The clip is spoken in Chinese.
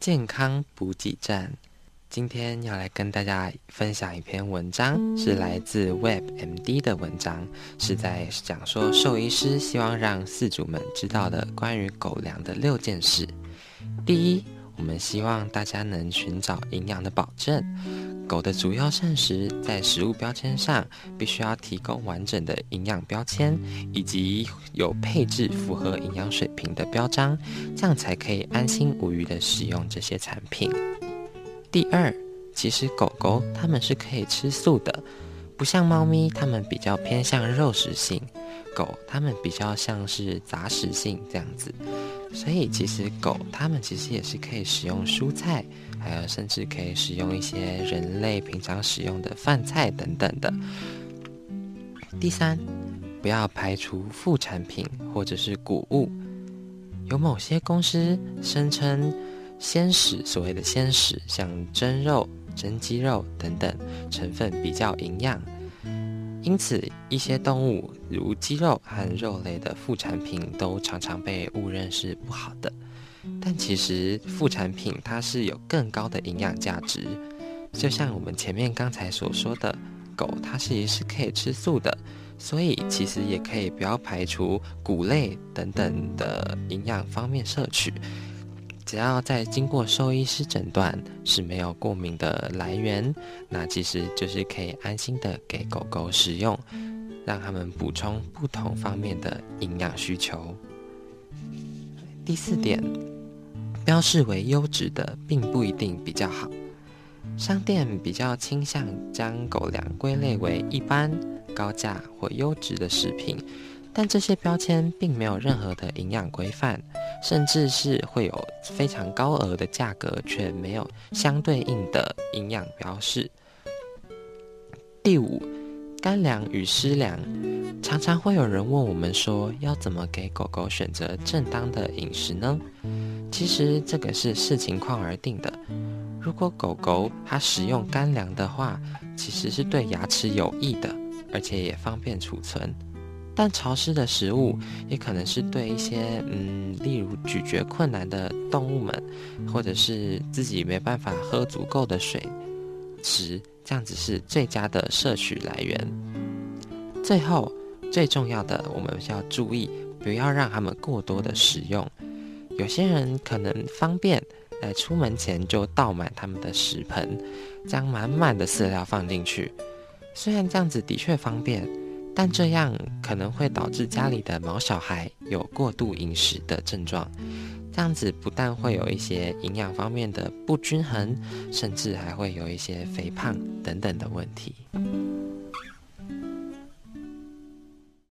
健康补给站。今天要来跟大家分享一篇文章，是来自 WebMD 的文章，是在讲说兽医师希望让饲主们知道的关于狗粮的六件事。第一，我们希望大家能寻找营养的保证。狗的主要膳食在食物标签上必须要提供完整的营养标签，以及有配置符合营养水平的标章，这样才可以安心无虞的使用这些产品。第二，其实狗狗它们是可以吃素的，不像猫咪，它们比较偏向肉食性，狗它们比较像是杂食性这样子。所以其实狗它们其实也是可以食用蔬菜。还有，甚至可以食用一些人类平常使用的饭菜等等的。第三，不要排除副产品或者是谷物。有某些公司声称鲜食，所谓的鲜食，像蒸肉、真鸡肉等等，成分比较营养，因此一些动物如鸡肉和肉类的副产品都常常被误认是不好的。但其实副产品它是有更高的营养价值，就像我们前面刚才所说的，狗它其实是可以吃素的，所以其实也可以不要排除谷类等等的营养方面摄取，只要在经过兽医师诊断是没有过敏的来源，那其实就是可以安心的给狗狗食用，让他们补充不同方面的营养需求。第四点。标示为优质的，并不一定比较好。商店比较倾向将狗粮归类为一般、高价或优质的食品，但这些标签并没有任何的营养规范，甚至是会有非常高额的价格，却没有相对应的营养标示。第五，干粮与湿粮，常常会有人问我们说，要怎么给狗狗选择正当的饮食呢？其实这个是视情况而定的。如果狗狗它食用干粮的话，其实是对牙齿有益的，而且也方便储存。但潮湿的食物也可能是对一些嗯，例如咀嚼困难的动物们，或者是自己没办法喝足够的水时，这样子是最佳的摄取来源。最后最重要的，我们要注意，不要让它们过多的使用。有些人可能方便在出门前就倒满他们的食盆，将满满的饲料放进去。虽然这样子的确方便，但这样可能会导致家里的毛小孩有过度饮食的症状。这样子不但会有一些营养方面的不均衡，甚至还会有一些肥胖等等的问题。